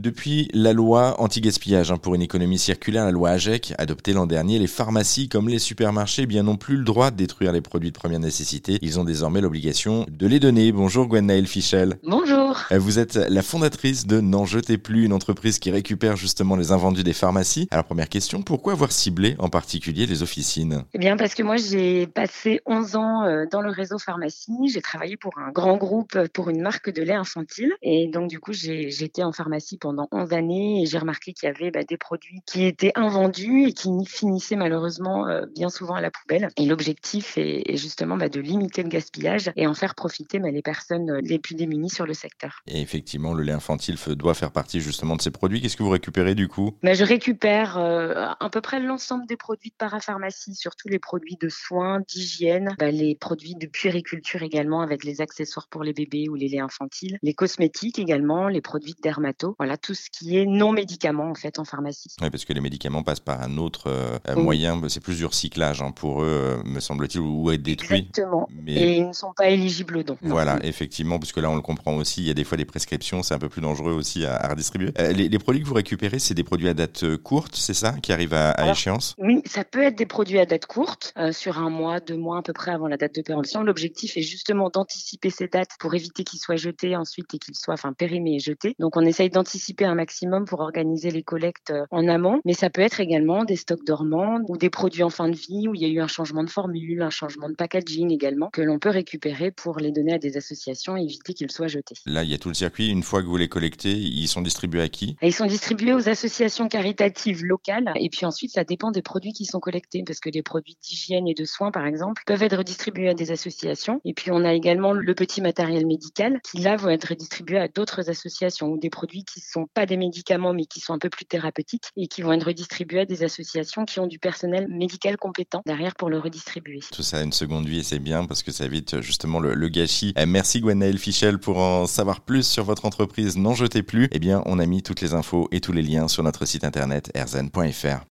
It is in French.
Depuis la loi anti-gaspillage hein, pour une économie circulaire, la loi AGEC, adoptée l'an dernier, les pharmacies comme les supermarchés eh bien n'ont plus le droit de détruire les produits de première nécessité. Ils ont désormais l'obligation de les donner. Bonjour Gwenaëlle Fichel. Bonjour. Euh, vous êtes la fondatrice de N'en jetez plus, une entreprise qui récupère justement les invendus des pharmacies. Alors première question, pourquoi avoir ciblé en particulier les officines? Eh bien parce que moi j'ai passé 11 ans euh, dans le réseau pharmacie, j'ai travaillé pour un grand groupe pour une marque de lait infantile et donc du coup j'ai j'étais en pharmacie pendant 11 années et j'ai remarqué qu'il y avait bah, des produits qui étaient invendus et qui finissaient malheureusement euh, bien souvent à la poubelle. Et l'objectif est, justement bah, de limiter le gaspillage et en faire profiter bah, les personnes les plus démunies sur le secteur. Et effectivement, le lait infantile doit faire partie justement de ces produits. Qu'est-ce que vous récupérez du coup? Je récupère euh, à peu près l'ensemble des produits de parapharmacie, surtout les produits de soins, d'hygiène, les produits de puériculture également avec les accessoires pour les bébés ou les laits infantiles, les cosmétiques également, les produits de dermato. Voilà, tout ce qui est non médicaments en fait en pharmacie. Oui, parce que les médicaments passent par un autre euh, moyen, c'est plus du recyclage hein, pour eux, euh, me semble-t-il, ou être détruits. Exactement. Mais... Et ils ne sont pas éligibles dons. Voilà, effectivement, parce que là on le comprend aussi, il y a des fois des prescriptions, c'est un peu plus dangereux aussi à, redistribuer. Euh, les, produits que vous récupérez, c'est des produits à date courte, c'est ça, qui arrivent à, échéance? Oui, ça peut être des produits à date courte, sur un mois, deux mois à peu près avant la date de péremption. L'objectif est justement d'anticiper ces dates pour éviter qu'ils soient jetés ensuite et qu'ils soient enfin périmés et jetés. Donc on essaye d'anticiper un maximum pour organiser les collectes euh, en amont, mais ça peut être également des stocks dormants ou des produits en fin de vie où il y a eu un changement de formule, un changement de packaging également que l'on peut récupérer pour les donner à des associations et éviter qu'ils soient jetés. Là, il y a tout le circuit. Une fois que vous les collectez, ils sont distribués à qui? Ils sont distribués aux associations caritatives locales et puis ensuite ça dépend des produits qui sont collectés parce que les produits d'hygiène et de soins par exemple peuvent être distribués à des associations et puis on a également le petit matériel médical qui là va être distribué à d'autres associations ou des produits qui ne pas des médicaments mais qui sont un peu plus thérapeutiques et qui vont être redistribués à des associations qui ont du personnel médical compétent derrière pour le redistribuer. Tout ça a une seconde vie et c'est bien parce que ça évite justement le, gâchis. Eh, merci Gwenaëlle Fichel pour en savoir plus sur votre entreprise N'en jetez plus. Eh bien, on a mis toutes les infos et tous les liens sur notre site internet erzen.fr.